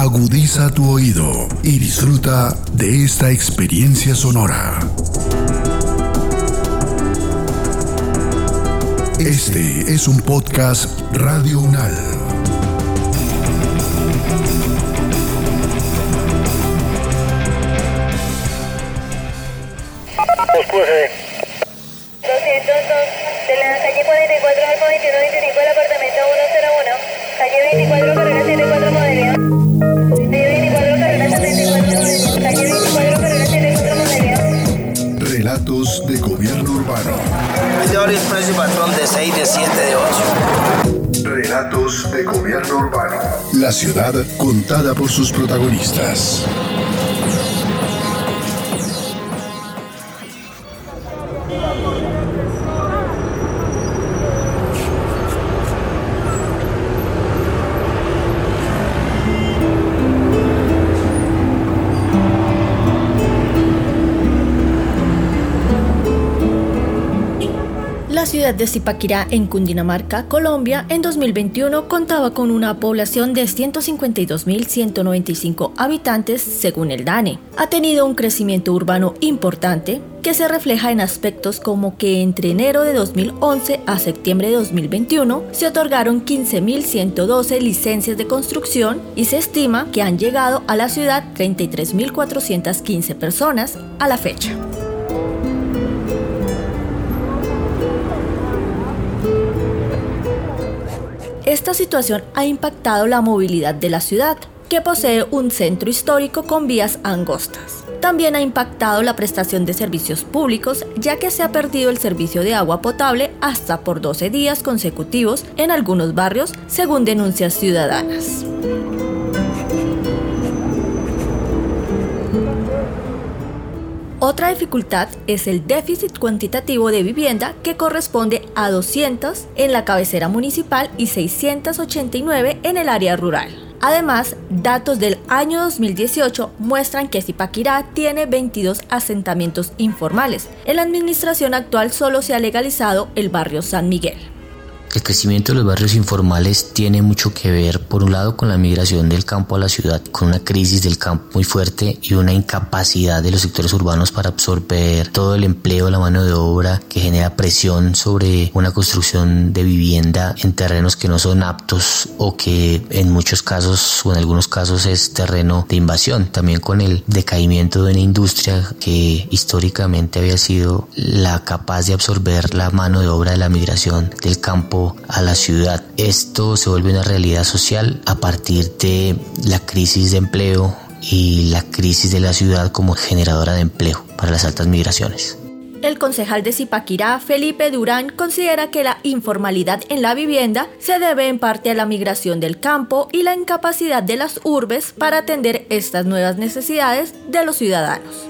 Agudiza tu oído y disfruta de esta experiencia sonora. Este es un podcast Radio Unal. Pues, 202 de la calle 44 al 2125 del apartamento 101. Calle 24 De gobierno urbano. Es de horario expreso y patrón de 6, de 7, de 8. Relatos de gobierno urbano. La ciudad contada por sus protagonistas. Ciudad de Zipaquirá, en Cundinamarca, Colombia, en 2021 contaba con una población de 152.195 habitantes según el DANE. Ha tenido un crecimiento urbano importante que se refleja en aspectos como que entre enero de 2011 a septiembre de 2021 se otorgaron 15.112 licencias de construcción y se estima que han llegado a la ciudad 33.415 personas a la fecha. Esta situación ha impactado la movilidad de la ciudad, que posee un centro histórico con vías angostas. También ha impactado la prestación de servicios públicos, ya que se ha perdido el servicio de agua potable hasta por 12 días consecutivos en algunos barrios, según denuncias ciudadanas. Otra dificultad es el déficit cuantitativo de vivienda que corresponde a 200 en la cabecera municipal y 689 en el área rural. Además, datos del año 2018 muestran que Zipaquirá tiene 22 asentamientos informales. En la administración actual solo se ha legalizado el barrio San Miguel. El crecimiento de los barrios informales tiene mucho que ver, por un lado, con la migración del campo a la ciudad, con una crisis del campo muy fuerte y una incapacidad de los sectores urbanos para absorber todo el empleo, la mano de obra que genera presión sobre una construcción de vivienda en terrenos que no son aptos o que en muchos casos o en algunos casos es terreno de invasión. También con el decaimiento de una industria que históricamente había sido la capaz de absorber la mano de obra de la migración del campo a la ciudad. Esto se vuelve una realidad social a partir de la crisis de empleo y la crisis de la ciudad como generadora de empleo para las altas migraciones. El concejal de Zipaquirá, Felipe Durán, considera que la informalidad en la vivienda se debe en parte a la migración del campo y la incapacidad de las urbes para atender estas nuevas necesidades de los ciudadanos.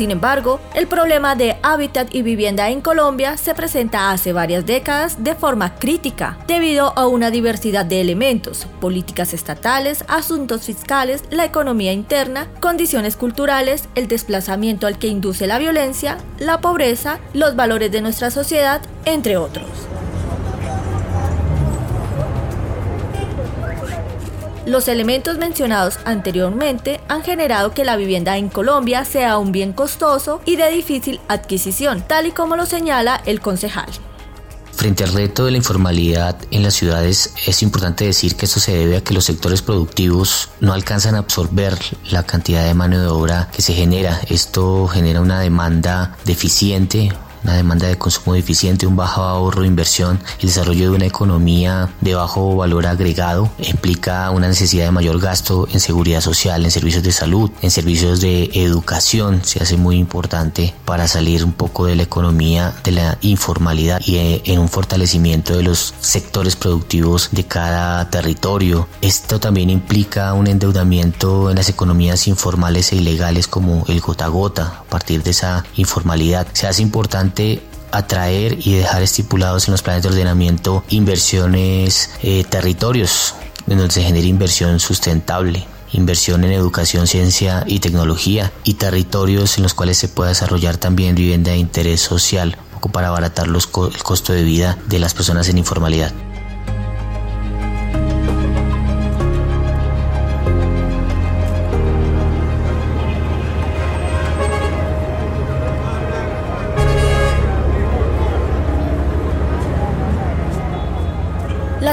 Sin embargo, el problema de hábitat y vivienda en Colombia se presenta hace varias décadas de forma crítica, debido a una diversidad de elementos, políticas estatales, asuntos fiscales, la economía interna, condiciones culturales, el desplazamiento al que induce la violencia, la pobreza, los valores de nuestra sociedad, entre otros. Los elementos mencionados anteriormente han generado que la vivienda en Colombia sea un bien costoso y de difícil adquisición, tal y como lo señala el concejal. Frente al reto de la informalidad en las ciudades, es importante decir que esto se debe a que los sectores productivos no alcanzan a absorber la cantidad de mano de obra que se genera. Esto genera una demanda deficiente, una demanda de consumo deficiente, un bajo ahorro, inversión, el desarrollo de una economía de bajo valor agregado implica una necesidad de mayor gasto en seguridad social, en servicios de salud, en servicios de educación, se hace muy importante para salir un poco de la economía de la informalidad y eh, en un fortalecimiento de los sectores productivos de cada territorio. Esto también implica un endeudamiento en las economías informales e ilegales como el gota a gota a partir de esa informalidad. Se hace importante atraer y dejar estipulados en los planes de ordenamiento inversiones, eh, territorios en donde se genere inversión sustentable. inversión en educación, ciencia y tecnología y territorios en los cuales se pueda desarrollar también vivienda de interés social, para abaratar los el costo de vida de las personas en informalidad.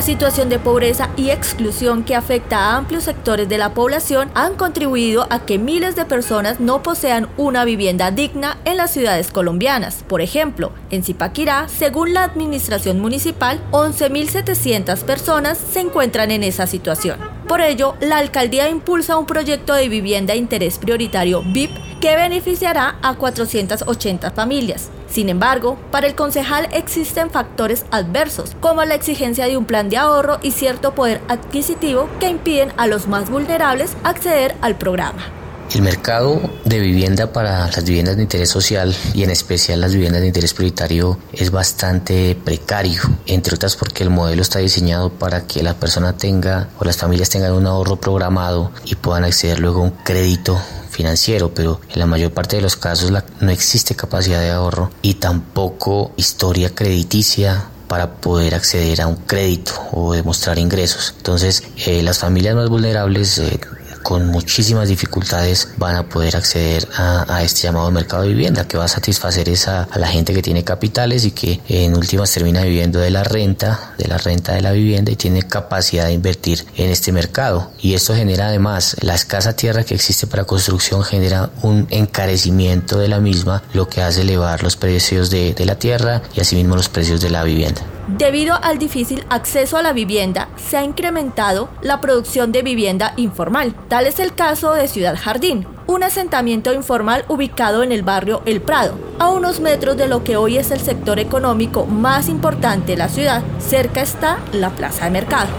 Situación de pobreza y exclusión que afecta a amplios sectores de la población han contribuido a que miles de personas no posean una vivienda digna en las ciudades colombianas. Por ejemplo, en Zipaquirá, según la administración municipal, 11.700 personas se encuentran en esa situación. Por ello, la alcaldía impulsa un proyecto de vivienda de interés prioritario VIP que beneficiará a 480 familias. Sin embargo, para el concejal existen factores adversos, como la exigencia de un plan de ahorro y cierto poder adquisitivo que impiden a los más vulnerables acceder al programa. El mercado de vivienda para las viviendas de interés social y en especial las viviendas de interés prioritario es bastante precario, entre otras porque el modelo está diseñado para que la persona tenga o las familias tengan un ahorro programado y puedan acceder luego a un crédito financiero, pero en la mayor parte de los casos no existe capacidad de ahorro y tampoco historia crediticia para poder acceder a un crédito o demostrar ingresos. Entonces, eh, las familias más vulnerables eh, con muchísimas dificultades van a poder acceder a, este llamado mercado de vivienda que va a satisfacer esa, a la gente que tiene capitales y que en últimas termina viviendo de la renta, de la renta de la vivienda y tiene capacidad de invertir en este mercado. Y esto genera además la escasa tierra que existe para construcción genera un encarecimiento de la misma, lo que hace elevar los precios de, de la tierra y asimismo los precios de la vivienda. Debido al difícil acceso a la vivienda, se ha incrementado la producción de vivienda informal. Tal es el caso de Ciudad Jardín, un asentamiento informal ubicado en el barrio El Prado, a unos metros de lo que hoy es el sector económico más importante de la ciudad. Cerca está la plaza de mercado.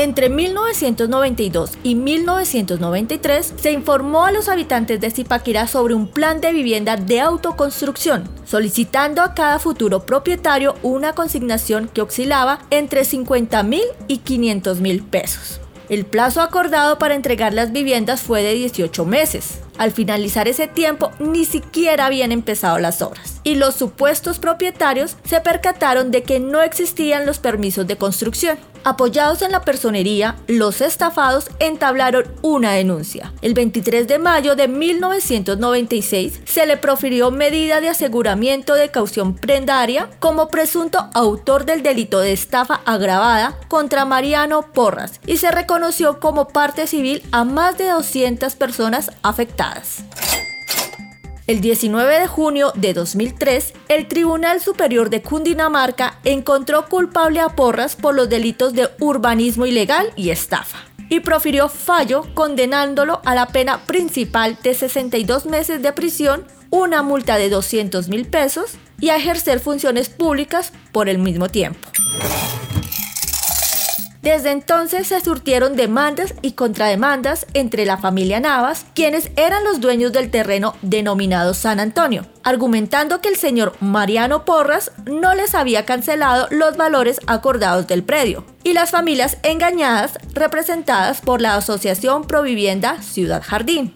Entre 1992 y 1993 se informó a los habitantes de Zipaquirá sobre un plan de vivienda de autoconstrucción, solicitando a cada futuro propietario una consignación que oscilaba entre 50 mil y 500 mil pesos. El plazo acordado para entregar las viviendas fue de 18 meses. Al finalizar ese tiempo, ni siquiera habían empezado las obras. Y los supuestos propietarios se percataron de que no existían los permisos de construcción. Apoyados en la personería, los estafados entablaron una denuncia. El 23 de mayo de 1996 se le profirió medida de aseguramiento de caución prendaria como presunto autor del delito de estafa agravada contra Mariano Porras y se reconoció como parte civil a más de 200 personas afectadas. El 19 de junio de 2003, el Tribunal Superior de Cundinamarca encontró culpable a Porras por los delitos de urbanismo ilegal y estafa y profirió fallo condenándolo a la pena principal de 62 meses de prisión, una multa de 200 mil pesos y a ejercer funciones públicas por el mismo tiempo. Desde entonces se surtieron demandas y contrademandas entre la familia Navas, quienes eran los dueños del terreno denominado San Antonio, argumentando que el señor Mariano Porras no les había cancelado los valores acordados del predio, y las familias engañadas representadas por la Asociación Provivienda Ciudad Jardín.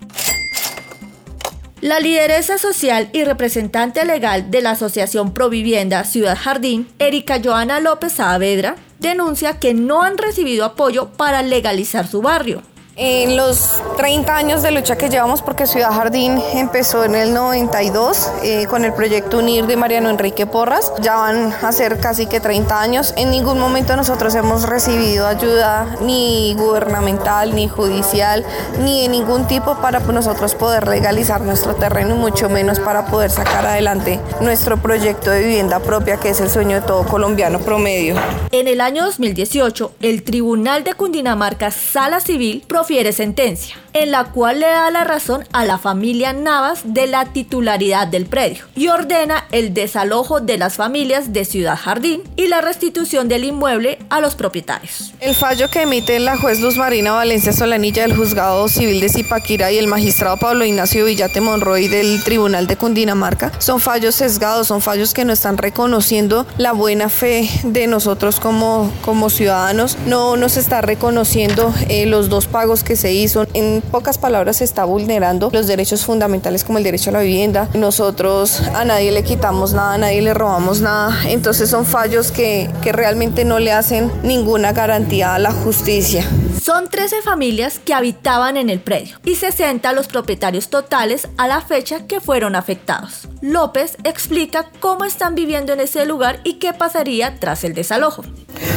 La lideresa social y representante legal de la Asociación Provivienda Ciudad Jardín, Erika Joana López Saavedra, denuncia que no han recibido apoyo para legalizar su barrio. En los 30 años de lucha que llevamos, porque Ciudad Jardín empezó en el 92 eh, con el proyecto UNIR de Mariano Enrique Porras, ya van a ser casi que 30 años. En ningún momento nosotros hemos recibido ayuda ni gubernamental, ni judicial, ni de ningún tipo para nosotros poder legalizar nuestro terreno y mucho menos para poder sacar adelante nuestro proyecto de vivienda propia, que es el sueño de todo colombiano promedio. En el año 2018, el Tribunal de Cundinamarca Sala Civil profiere sentencia. En la cual le da la razón a la familia Navas de la titularidad del predio y ordena el desalojo de las familias de Ciudad Jardín y la restitución del inmueble a los propietarios. El fallo que emite la juez Luz Marina Valencia Solanilla del Juzgado Civil de Zipaquira y el magistrado Pablo Ignacio Villate Monroy del Tribunal de Cundinamarca son fallos sesgados, son fallos que no están reconociendo la buena fe de nosotros como, como ciudadanos, no nos está reconociendo eh, los dos pagos que se hizo. En pocas palabras, se está vulnerando los derechos fundamentales como el derecho a la vivienda. Nosotros a nadie le quitamos nada, a nadie le robamos nada. Entonces son fallos que, que realmente no le hacen ninguna garantía a la justicia. Son 13 familias que habitaban en el predio y 60 los propietarios totales a la fecha que fueron afectados. López explica cómo están viviendo en ese lugar y qué pasaría tras el desalojo.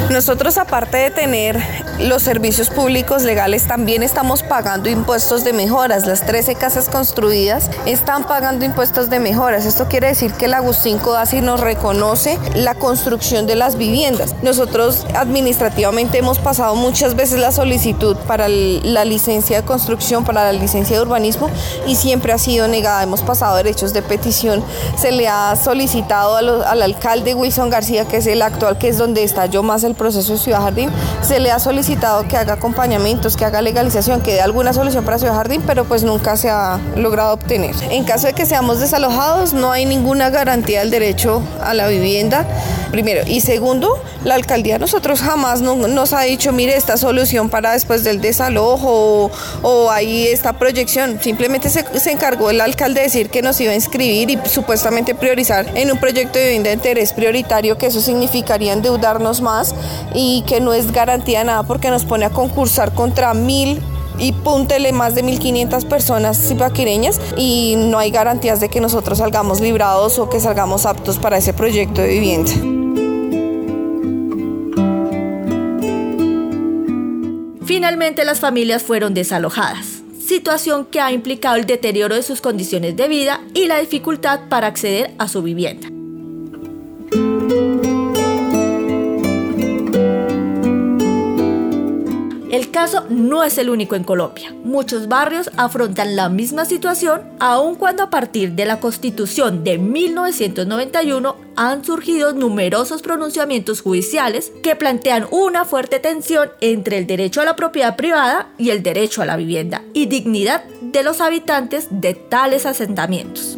Nosotros aparte de tener los servicios públicos legales, también estamos pagando impuestos de mejoras. Las 13 casas construidas están pagando impuestos de mejoras. Esto quiere decir que el Agustín Codazzi nos reconoce la construcción de las viviendas. Nosotros administrativamente hemos pasado muchas veces la solicitud para la licencia de construcción, para la licencia de urbanismo y siempre ha sido negada. Hemos pasado derechos de petición. Se le ha solicitado al alcalde Wilson García, que es el actual, que es donde yo más el proceso de Ciudad Jardín, se le ha solicitado que haga acompañamientos, que haga legalización, que dé alguna solución para Ciudad Jardín, pero pues nunca se ha logrado obtener. En caso de que seamos desalojados, no hay ninguna garantía del derecho a la vivienda, primero. Y segundo, la alcaldía nosotros jamás nos ha dicho, mire, esta solución para después del desalojo o, ahí esta proyección. Simplemente se, se, encargó el alcalde de decir que nos iba a inscribir y supuestamente priorizar en un proyecto de vivienda de interés prioritario, que eso significaría endeudarnos más y que no es garantía nada porque nos pone a concursar contra mil y púntele más de 1.500 personas zipaquireñas y no hay garantías de que nosotros salgamos librados o que salgamos aptos para ese proyecto de vivienda. Finalmente las familias fueron desalojadas, situación que ha implicado el deterioro de sus condiciones de vida y la dificultad para acceder a su vivienda. El caso no es el único en Colombia. Muchos barrios afrontan la misma situación, aun cuando a partir de la Constitución de 1991 han surgido numerosos pronunciamientos judiciales que plantean una fuerte tensión entre el derecho a la propiedad privada y el derecho a la vivienda y dignidad de los habitantes de tales asentamientos.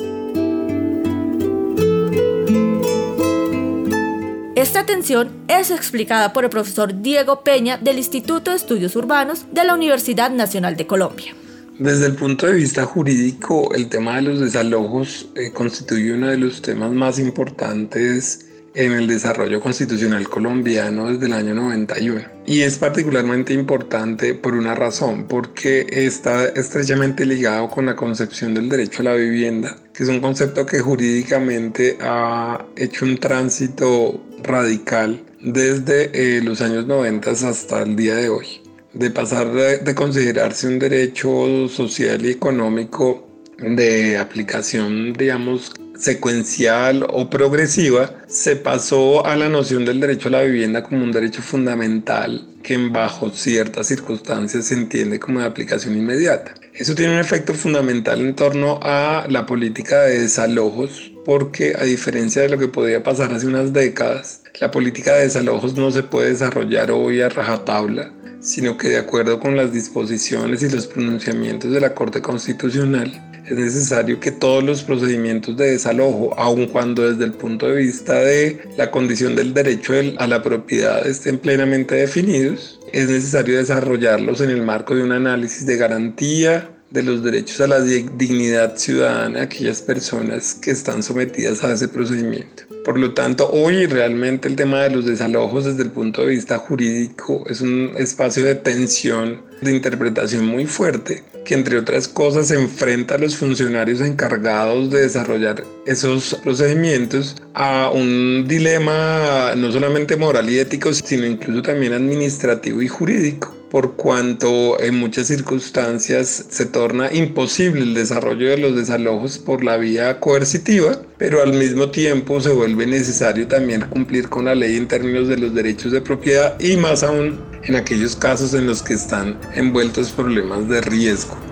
Esta tensión es explicada por el profesor Diego Peña del Instituto de Estudios Urbanos de la Universidad Nacional de Colombia. Desde el punto de vista jurídico, el tema de los desalojos eh, constituye uno de los temas más importantes en el desarrollo constitucional colombiano desde el año 91. Y es particularmente importante por una razón, porque está estrechamente ligado con la concepción del derecho a la vivienda, que es un concepto que jurídicamente ha hecho un tránsito radical desde eh, los años 90 hasta el día de hoy. De pasar de considerarse un derecho social y económico de aplicación, digamos, secuencial o progresiva, se pasó a la noción del derecho a la vivienda como un derecho fundamental que bajo ciertas circunstancias se entiende como de aplicación inmediata. Eso tiene un efecto fundamental en torno a la política de desalojos porque a diferencia de lo que podía pasar hace unas décadas, la política de desalojos no se puede desarrollar hoy a rajatabla, sino que de acuerdo con las disposiciones y los pronunciamientos de la Corte Constitucional, es necesario que todos los procedimientos de desalojo, aun cuando desde el punto de vista de la condición del derecho a la propiedad estén plenamente definidos, es necesario desarrollarlos en el marco de un análisis de garantía de los derechos a la dignidad ciudadana de aquellas personas que están sometidas a ese procedimiento. Por lo tanto, hoy realmente el tema de los desalojos desde el punto de vista jurídico es un espacio de tensión, de interpretación muy fuerte, que entre otras cosas enfrenta a los funcionarios encargados de desarrollar esos procedimientos a un dilema no solamente moral y ético, sino incluso también administrativo y jurídico por cuanto en muchas circunstancias se torna imposible el desarrollo de los desalojos por la vía coercitiva, pero al mismo tiempo se vuelve necesario también cumplir con la ley en términos de los derechos de propiedad y más aún en aquellos casos en los que están envueltos problemas de riesgo.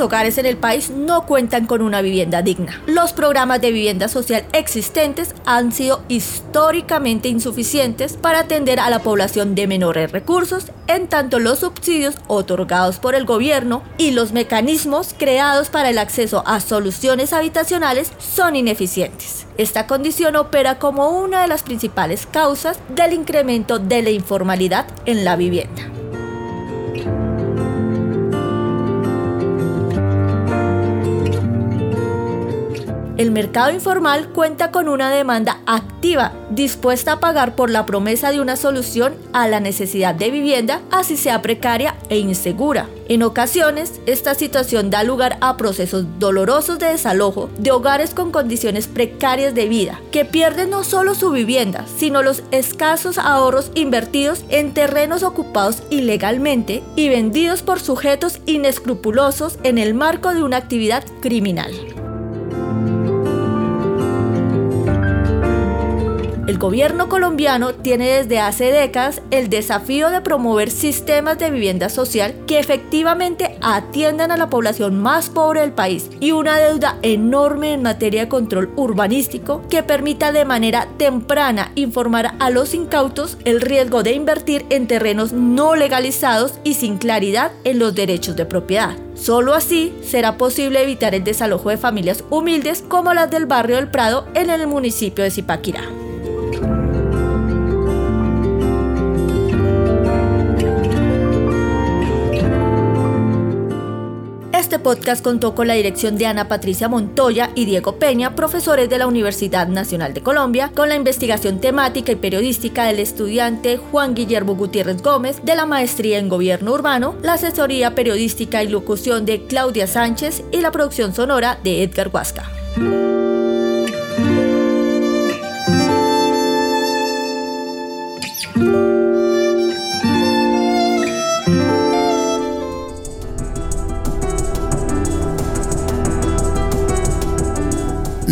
Hogares en el país no cuentan con una vivienda digna. Los programas de vivienda social existentes han sido históricamente insuficientes para atender a la población de menores recursos, en tanto los subsidios otorgados por el gobierno y los mecanismos creados para el acceso a soluciones habitacionales son ineficientes. Esta condición opera como una de las principales causas del incremento de la informalidad en la vivienda. El mercado informal cuenta con una demanda activa, dispuesta a pagar por la promesa de una solución a la necesidad de vivienda, así sea precaria e insegura. En ocasiones, esta situación da lugar a procesos dolorosos de desalojo de hogares con condiciones precarias de vida, que pierden no solo su vivienda, sino los escasos ahorros invertidos en terrenos ocupados ilegalmente y vendidos por sujetos inescrupulosos en el marco de una actividad criminal. El gobierno colombiano tiene desde hace décadas el desafío de promover sistemas de vivienda social que efectivamente atiendan a la población más pobre del país y una deuda enorme en materia de control urbanístico que permita de manera temprana informar a los incautos el riesgo de invertir en terrenos no legalizados y sin claridad en los derechos de propiedad. Solo así será posible evitar el desalojo de familias humildes como las del barrio del Prado en el municipio de Zipaquirá. Podcast contó con la dirección de Ana Patricia Montoya y Diego Peña, profesores de la Universidad Nacional de Colombia, con la investigación temática y periodística del estudiante Juan Guillermo Gutiérrez Gómez de la maestría en Gobierno Urbano, la asesoría periodística y locución de Claudia Sánchez y la producción sonora de Edgar Huasca.